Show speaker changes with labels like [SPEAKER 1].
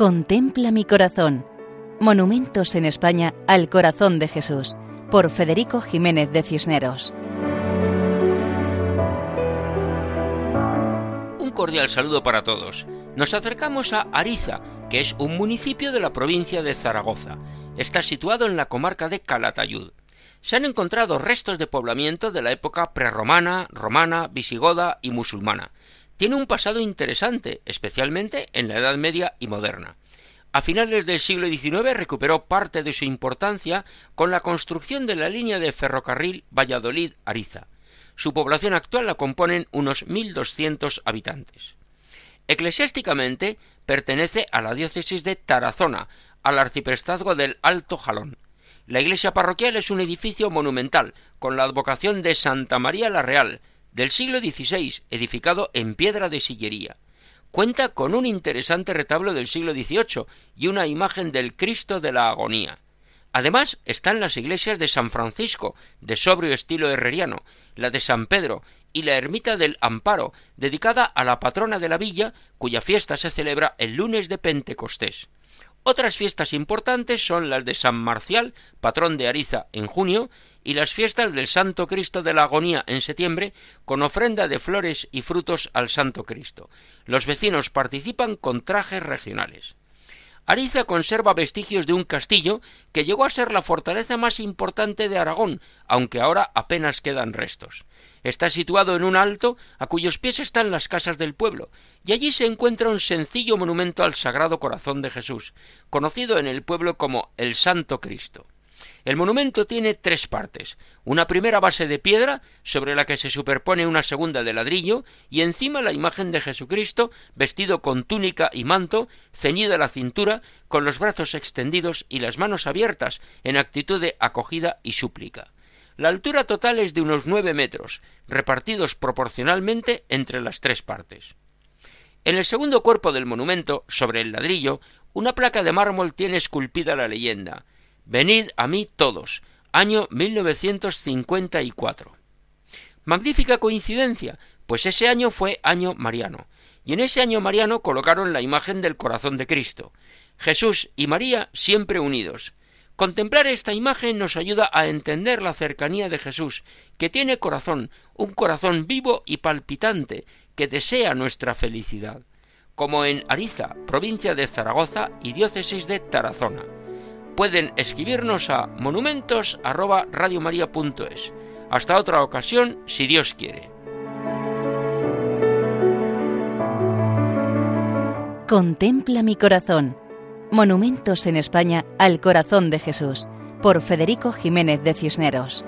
[SPEAKER 1] Contempla mi corazón. Monumentos en España al corazón de Jesús, por Federico Jiménez de Cisneros.
[SPEAKER 2] Un cordial saludo para todos. Nos acercamos a Ariza, que es un municipio de la provincia de Zaragoza. Está situado en la comarca de Calatayud. Se han encontrado restos de poblamiento de la época prerromana, romana, visigoda y musulmana tiene un pasado interesante, especialmente en la Edad Media y moderna. A finales del siglo XIX recuperó parte de su importancia con la construcción de la línea de ferrocarril Valladolid-Ariza. Su población actual la componen unos 1.200 habitantes. Eclesiásticamente pertenece a la diócesis de Tarazona, al arciprestazgo del Alto Jalón. La iglesia parroquial es un edificio monumental, con la advocación de Santa María la Real, del siglo XVI, edificado en piedra de sillería. Cuenta con un interesante retablo del siglo XVIII y una imagen del Cristo de la Agonía. Además están las iglesias de San Francisco, de sobrio estilo herreriano, la de San Pedro y la ermita del Amparo, dedicada a la patrona de la villa, cuya fiesta se celebra el lunes de Pentecostés. Otras fiestas importantes son las de San Marcial, patrón de Ariza, en junio, y las fiestas del Santo Cristo de la Agonía en septiembre, con ofrenda de flores y frutos al Santo Cristo. Los vecinos participan con trajes regionales. Ariza conserva vestigios de un castillo que llegó a ser la fortaleza más importante de Aragón, aunque ahora apenas quedan restos. Está situado en un alto a cuyos pies están las casas del pueblo, y allí se encuentra un sencillo monumento al Sagrado Corazón de Jesús, conocido en el pueblo como el Santo Cristo. El monumento tiene tres partes, una primera base de piedra sobre la que se superpone una segunda de ladrillo y encima la imagen de Jesucristo vestido con túnica y manto, ceñida a la cintura, con los brazos extendidos y las manos abiertas en actitud de acogida y súplica. La altura total es de unos nueve metros, repartidos proporcionalmente entre las tres partes. En el segundo cuerpo del monumento, sobre el ladrillo, una placa de mármol tiene esculpida la leyenda Venid a mí todos, año 1954. Magnífica coincidencia, pues ese año fue año mariano, y en ese año mariano colocaron la imagen del corazón de Cristo, Jesús y María siempre unidos. Contemplar esta imagen nos ayuda a entender la cercanía de Jesús, que tiene corazón, un corazón vivo y palpitante, que desea nuestra felicidad, como en Ariza, provincia de Zaragoza y diócesis de Tarazona pueden escribirnos a monumentos@radiomaria.es. Hasta otra ocasión, si Dios quiere.
[SPEAKER 1] Contempla mi corazón. Monumentos en España al corazón de Jesús, por Federico Jiménez de Cisneros.